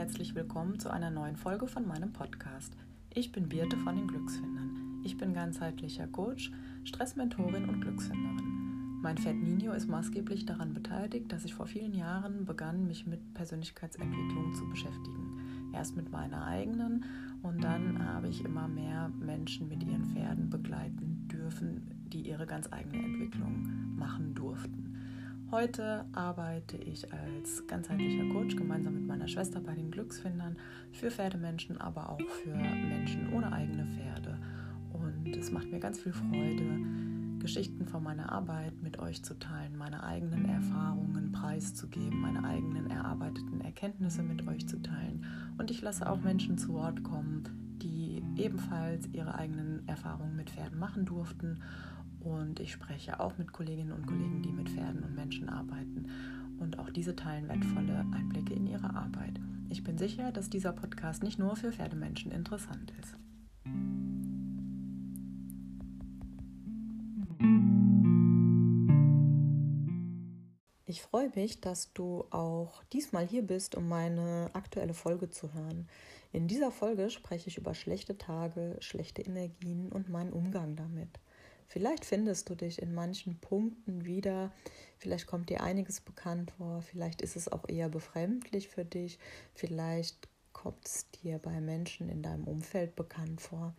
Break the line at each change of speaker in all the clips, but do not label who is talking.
herzlich willkommen zu einer neuen Folge von meinem Podcast. Ich bin Birte von den Glücksfindern. Ich bin ganzheitlicher Coach, Stressmentorin und Glücksfinderin. Mein Pferd Nino ist maßgeblich daran beteiligt, dass ich vor vielen Jahren begann, mich mit Persönlichkeitsentwicklung zu beschäftigen. Erst mit meiner eigenen und dann habe ich immer mehr Menschen mit ihren Pferden begleiten dürfen, die ihre ganz eigene Entwicklung machen durften. Heute arbeite ich als ganzheitlicher Coach gemeinsam mit meiner Schwester bei den Glücksfindern für Pferdemenschen, aber auch für Menschen ohne eigene Pferde. Und es macht mir ganz viel Freude, Geschichten von meiner Arbeit mit euch zu teilen, meine eigenen Erfahrungen preiszugeben, meine eigenen erarbeiteten Erkenntnisse mit euch zu teilen. Und ich lasse auch Menschen zu Wort kommen, die ebenfalls ihre eigenen Erfahrungen mit Pferden machen durften und ich spreche auch mit Kolleginnen und Kollegen, die mit Pferden und Menschen arbeiten. Und auch diese teilen wertvolle Einblicke in ihre Arbeit. Ich bin sicher, dass dieser Podcast nicht nur für Pferdemenschen interessant ist. Ich freue mich, dass du auch diesmal hier bist, um meine aktuelle Folge zu hören. In dieser Folge spreche ich über schlechte Tage, schlechte Energien und meinen Umgang damit. Vielleicht findest du dich in manchen Punkten wieder, vielleicht kommt dir einiges bekannt vor, vielleicht ist es auch eher befremdlich für dich, vielleicht kommt es dir bei Menschen in deinem Umfeld bekannt vor.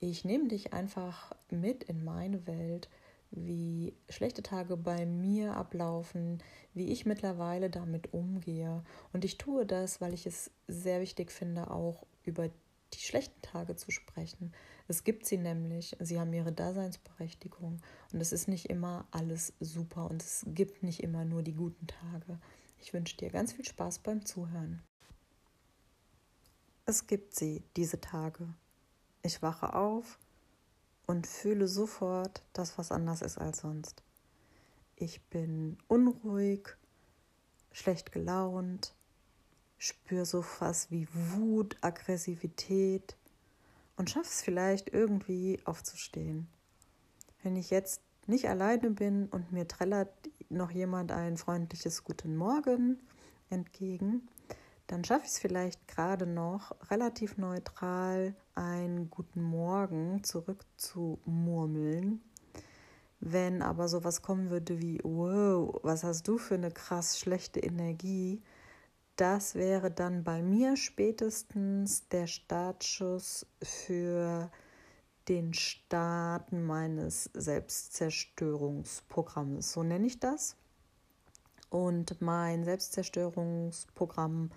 Ich nehme dich einfach mit in meine Welt, wie schlechte Tage bei mir ablaufen, wie ich mittlerweile damit umgehe. Und ich tue das, weil ich es sehr wichtig finde, auch über die schlechten Tage zu sprechen. Es gibt sie nämlich, sie haben ihre Daseinsberechtigung und es ist nicht immer alles super und es gibt nicht immer nur die guten Tage. Ich wünsche dir ganz viel Spaß beim Zuhören. Es gibt sie, diese Tage. Ich wache auf und fühle sofort, dass was anders ist als sonst. Ich bin unruhig, schlecht gelaunt, spüre so was wie Wut, Aggressivität und schaffe es vielleicht irgendwie aufzustehen. Wenn ich jetzt nicht alleine bin und mir trällert noch jemand ein freundliches Guten Morgen entgegen, dann schaffe ich es vielleicht gerade noch relativ neutral einen Guten Morgen zurückzumurmeln. Wenn aber sowas kommen würde wie, wow, was hast du für eine krass schlechte Energie, das wäre dann bei mir spätestens der Startschuss für den Start meines Selbstzerstörungsprogramms. So nenne ich das. Und mein Selbstzerstörungsprogramm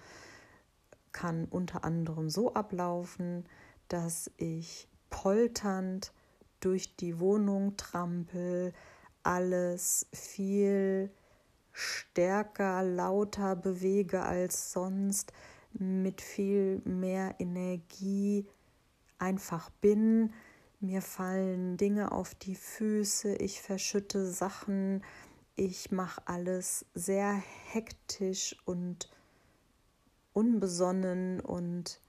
kann unter anderem so ablaufen, dass ich polternd durch die Wohnung trampel, alles viel stärker, lauter bewege als sonst, mit viel mehr Energie einfach bin. Mir fallen Dinge auf die Füße, ich verschütte Sachen, ich mache alles sehr hektisch und unbesonnen und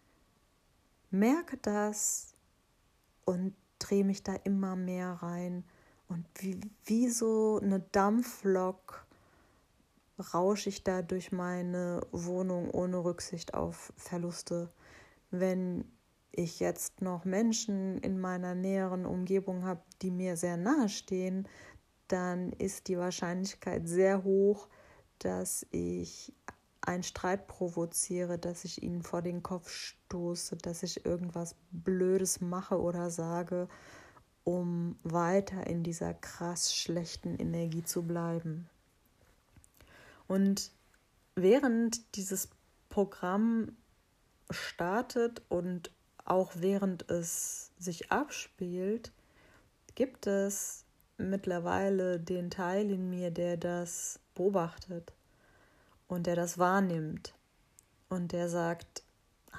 merke das und drehe mich da immer mehr rein. Und wie, wie so eine Dampflok rausche ich da durch meine Wohnung ohne Rücksicht auf Verluste. Wenn ich jetzt noch Menschen in meiner näheren Umgebung habe, die mir sehr nahe stehen, dann ist die Wahrscheinlichkeit sehr hoch, dass ich einen Streit provoziere, dass ich ihnen vor den Kopf stoße, dass ich irgendwas Blödes mache oder sage, um weiter in dieser krass schlechten Energie zu bleiben. Und während dieses Programm startet und auch während es sich abspielt, gibt es mittlerweile den Teil in mir, der das beobachtet und der das wahrnimmt und der sagt,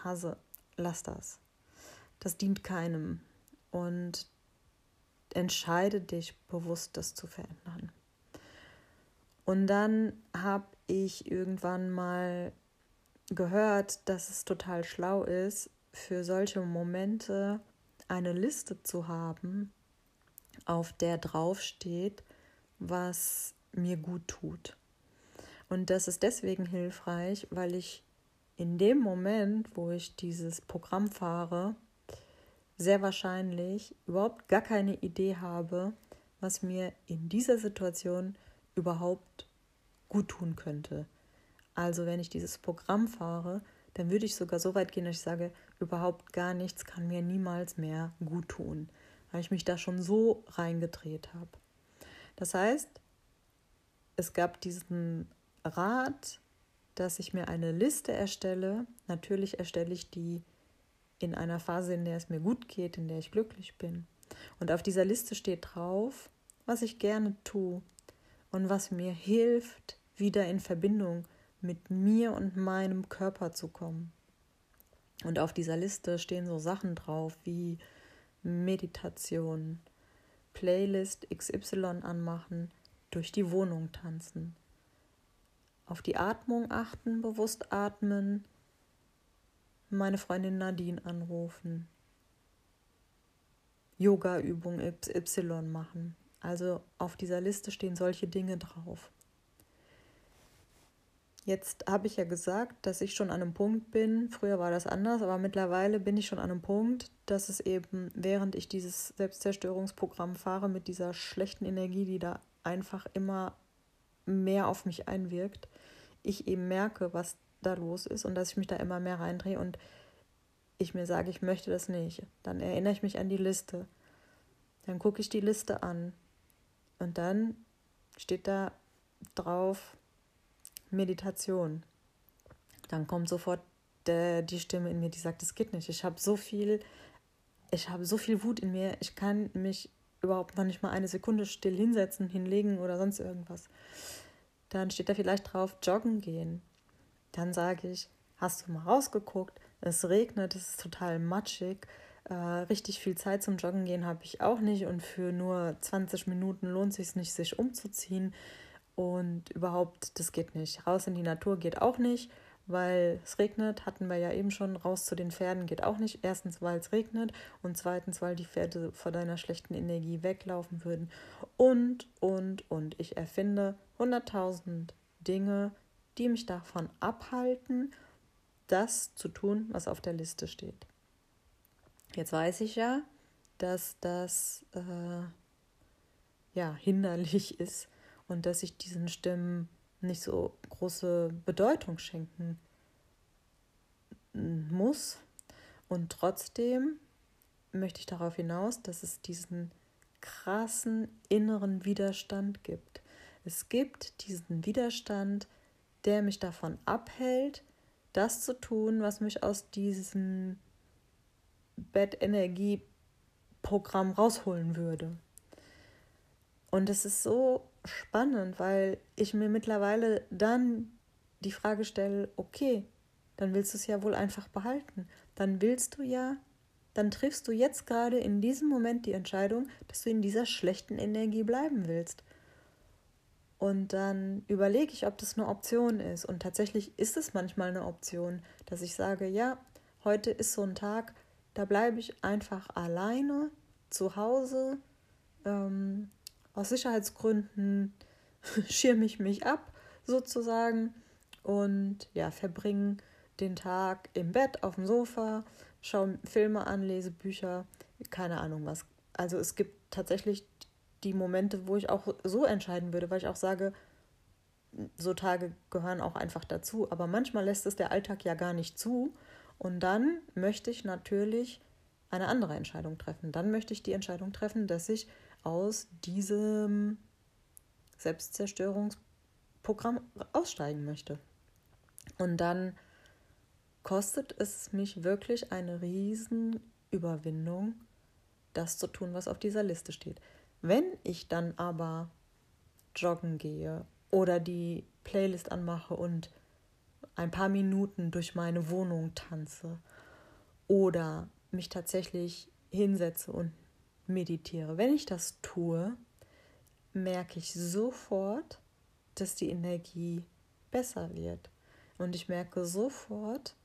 Hase, lass das. Das dient keinem und entscheide dich bewusst, das zu verändern. Und dann habe ich irgendwann mal gehört, dass es total schlau ist, für solche Momente eine Liste zu haben, auf der draufsteht, was mir gut tut. Und das ist deswegen hilfreich, weil ich in dem Moment, wo ich dieses Programm fahre, sehr wahrscheinlich überhaupt gar keine Idee habe, was mir in dieser Situation überhaupt gut tun könnte. Also wenn ich dieses Programm fahre, dann würde ich sogar so weit gehen, dass ich sage, überhaupt gar nichts kann mir niemals mehr gut tun, weil ich mich da schon so reingedreht habe. Das heißt, es gab diesen Rat, dass ich mir eine Liste erstelle. Natürlich erstelle ich die in einer Phase, in der es mir gut geht, in der ich glücklich bin. Und auf dieser Liste steht drauf, was ich gerne tue und was mir hilft, wieder in Verbindung mit mir und meinem Körper zu kommen. Und auf dieser Liste stehen so Sachen drauf wie Meditation, Playlist XY anmachen, durch die Wohnung tanzen, auf die Atmung achten, bewusst atmen, meine Freundin Nadine anrufen, Yoga-Übung XY machen. Also auf dieser Liste stehen solche Dinge drauf. Jetzt habe ich ja gesagt, dass ich schon an einem Punkt bin, früher war das anders, aber mittlerweile bin ich schon an einem Punkt, dass es eben, während ich dieses Selbstzerstörungsprogramm fahre, mit dieser schlechten Energie, die da einfach immer mehr auf mich einwirkt, ich eben merke, was da los ist und dass ich mich da immer mehr reindrehe und ich mir sage, ich möchte das nicht. Dann erinnere ich mich an die Liste. Dann gucke ich die Liste an und dann steht da drauf, Meditation. Dann kommt sofort der, die Stimme in mir, die sagt, es geht nicht. Ich habe so viel, ich habe so viel Wut in mir, ich kann mich überhaupt noch nicht mal eine Sekunde still hinsetzen, hinlegen oder sonst irgendwas. Dann steht da vielleicht drauf, joggen gehen. Dann sage ich, hast du mal rausgeguckt? Es regnet, es ist total matschig. Äh, richtig viel Zeit zum Joggen gehen habe ich auch nicht und für nur 20 Minuten lohnt es sich nicht, sich umzuziehen. Und überhaupt, das geht nicht. Raus in die Natur geht auch nicht, weil es regnet, hatten wir ja eben schon. Raus zu den Pferden geht auch nicht. Erstens, weil es regnet und zweitens, weil die Pferde vor deiner schlechten Energie weglaufen würden. Und, und, und. Ich erfinde 100.000 Dinge, die mich davon abhalten, das zu tun, was auf der Liste steht. Jetzt weiß ich ja, dass das äh, ja hinderlich ist und dass ich diesen Stimmen nicht so große Bedeutung schenken muss. Und trotzdem möchte ich darauf hinaus, dass es diesen krassen inneren Widerstand gibt. Es gibt diesen Widerstand, der mich davon abhält, das zu tun, was mich aus diesem Bettenergieprogramm rausholen würde. Und es ist so spannend, weil ich mir mittlerweile dann die Frage stelle, okay, dann willst du es ja wohl einfach behalten. Dann willst du ja, dann triffst du jetzt gerade in diesem Moment die Entscheidung, dass du in dieser schlechten Energie bleiben willst. Und dann überlege ich, ob das eine Option ist. Und tatsächlich ist es manchmal eine Option, dass ich sage, ja, heute ist so ein Tag, da bleibe ich einfach alleine zu Hause. Ähm, aus Sicherheitsgründen schirme ich mich ab, sozusagen, und ja, verbringe den Tag im Bett, auf dem Sofa, schaue Filme an, lese Bücher, keine Ahnung was. Also es gibt tatsächlich die Momente, wo ich auch so entscheiden würde, weil ich auch sage, so Tage gehören auch einfach dazu. Aber manchmal lässt es der Alltag ja gar nicht zu. Und dann möchte ich natürlich eine andere Entscheidung treffen. Dann möchte ich die Entscheidung treffen, dass ich aus diesem Selbstzerstörungsprogramm aussteigen möchte. Und dann kostet es mich wirklich eine Riesenüberwindung, das zu tun, was auf dieser Liste steht. Wenn ich dann aber joggen gehe oder die Playlist anmache und ein paar Minuten durch meine Wohnung tanze oder mich tatsächlich hinsetze und meditiere. Wenn ich das tue, merke ich sofort, dass die Energie besser wird. Und ich merke sofort,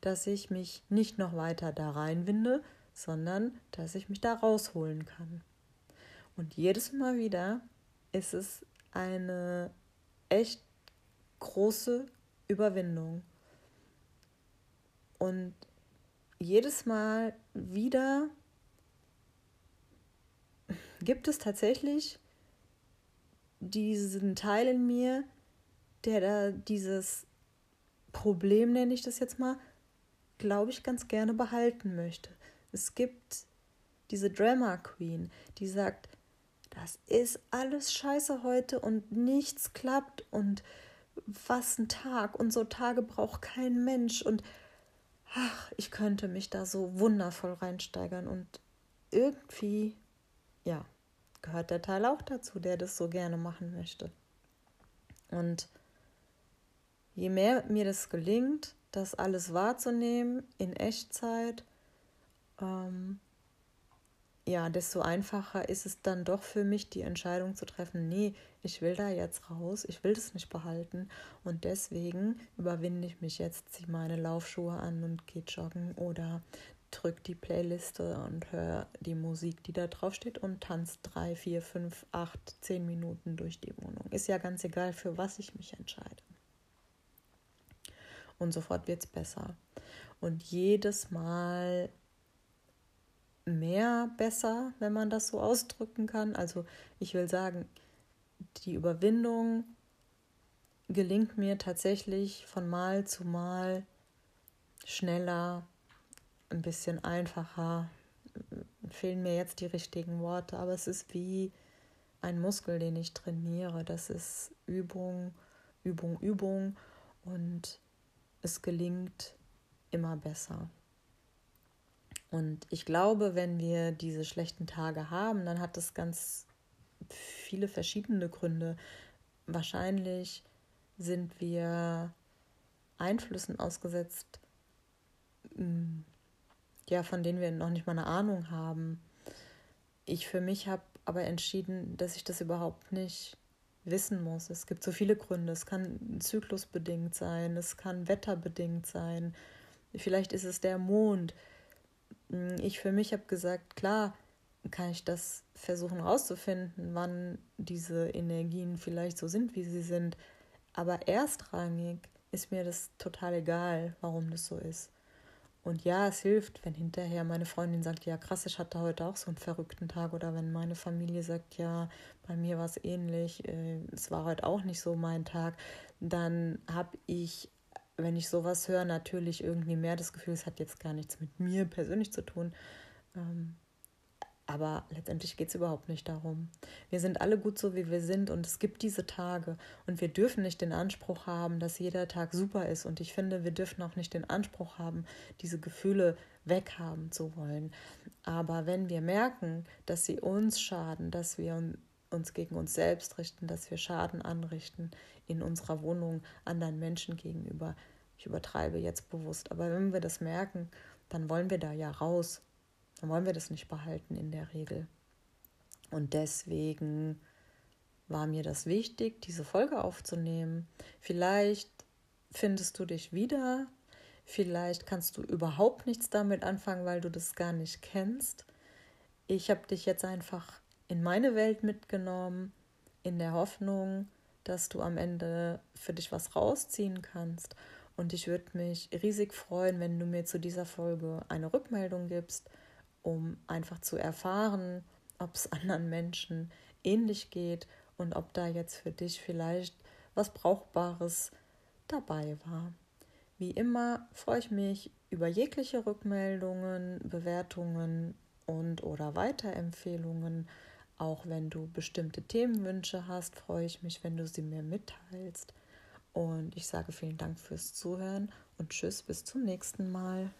dass ich mich nicht noch weiter da reinwinde, sondern dass ich mich da rausholen kann. Und jedes Mal wieder ist es eine echt große Überwindung. Und jedes Mal wieder gibt es tatsächlich diesen Teil in mir, der da dieses Problem, nenne ich das jetzt mal, glaube ich, ganz gerne behalten möchte. Es gibt diese Drama Queen, die sagt, das ist alles scheiße heute und nichts klappt und was ein Tag. Und so Tage braucht kein Mensch. Und ach, ich könnte mich da so wundervoll reinsteigern. Und irgendwie, ja, gehört der Teil auch dazu, der das so gerne machen möchte. Und je mehr mir das gelingt, das alles wahrzunehmen in Echtzeit, ähm, ja, desto einfacher ist es dann doch für mich, die Entscheidung zu treffen, nee, ich will da jetzt raus, ich will das nicht behalten und deswegen überwinde ich mich jetzt, ziehe meine Laufschuhe an und gehe joggen oder drück die Playliste und höre die Musik, die da drauf steht und tanzt drei, vier, fünf, acht, zehn Minuten durch die Wohnung. Ist ja ganz egal, für was ich mich entscheide. Und sofort wird es besser. Und jedes Mal mehr besser, wenn man das so ausdrücken kann. Also ich will sagen, die Überwindung gelingt mir tatsächlich von Mal zu Mal schneller, ein bisschen einfacher. Fehlen mir jetzt die richtigen Worte, aber es ist wie ein Muskel, den ich trainiere. Das ist Übung, Übung, Übung und es gelingt immer besser. Und ich glaube, wenn wir diese schlechten Tage haben, dann hat das ganz viele verschiedene Gründe. Wahrscheinlich sind wir Einflüssen ausgesetzt, hm, ja, von denen wir noch nicht mal eine Ahnung haben. Ich für mich habe aber entschieden, dass ich das überhaupt nicht wissen muss. Es gibt so viele Gründe. Es kann zyklusbedingt sein, es kann wetterbedingt sein. Vielleicht ist es der Mond. Hm, ich für mich habe gesagt, klar, kann ich das versuchen herauszufinden, wann diese Energien vielleicht so sind, wie sie sind. Aber erstrangig ist mir das total egal, warum das so ist. Und ja, es hilft, wenn hinterher meine Freundin sagt, ja krass, ich hatte heute auch so einen verrückten Tag. Oder wenn meine Familie sagt, ja, bei mir war es ähnlich, äh, es war heute auch nicht so mein Tag. Dann habe ich, wenn ich sowas höre, natürlich irgendwie mehr das Gefühl, es hat jetzt gar nichts mit mir persönlich zu tun. Ähm, aber letztendlich geht es überhaupt nicht darum. Wir sind alle gut so, wie wir sind und es gibt diese Tage und wir dürfen nicht den Anspruch haben, dass jeder Tag super ist. Und ich finde, wir dürfen auch nicht den Anspruch haben, diese Gefühle weghaben zu wollen. Aber wenn wir merken, dass sie uns schaden, dass wir uns gegen uns selbst richten, dass wir Schaden anrichten in unserer Wohnung anderen Menschen gegenüber, ich übertreibe jetzt bewusst, aber wenn wir das merken, dann wollen wir da ja raus dann wollen wir das nicht behalten in der Regel. Und deswegen war mir das wichtig, diese Folge aufzunehmen. Vielleicht findest du dich wieder, vielleicht kannst du überhaupt nichts damit anfangen, weil du das gar nicht kennst. Ich habe dich jetzt einfach in meine Welt mitgenommen, in der Hoffnung, dass du am Ende für dich was rausziehen kannst. Und ich würde mich riesig freuen, wenn du mir zu dieser Folge eine Rückmeldung gibst um einfach zu erfahren, ob es anderen Menschen ähnlich geht und ob da jetzt für dich vielleicht was Brauchbares dabei war. Wie immer freue ich mich über jegliche Rückmeldungen, Bewertungen und oder Weiterempfehlungen. Auch wenn du bestimmte Themenwünsche hast, freue ich mich, wenn du sie mir mitteilst. Und ich sage vielen Dank fürs Zuhören und tschüss bis zum nächsten Mal.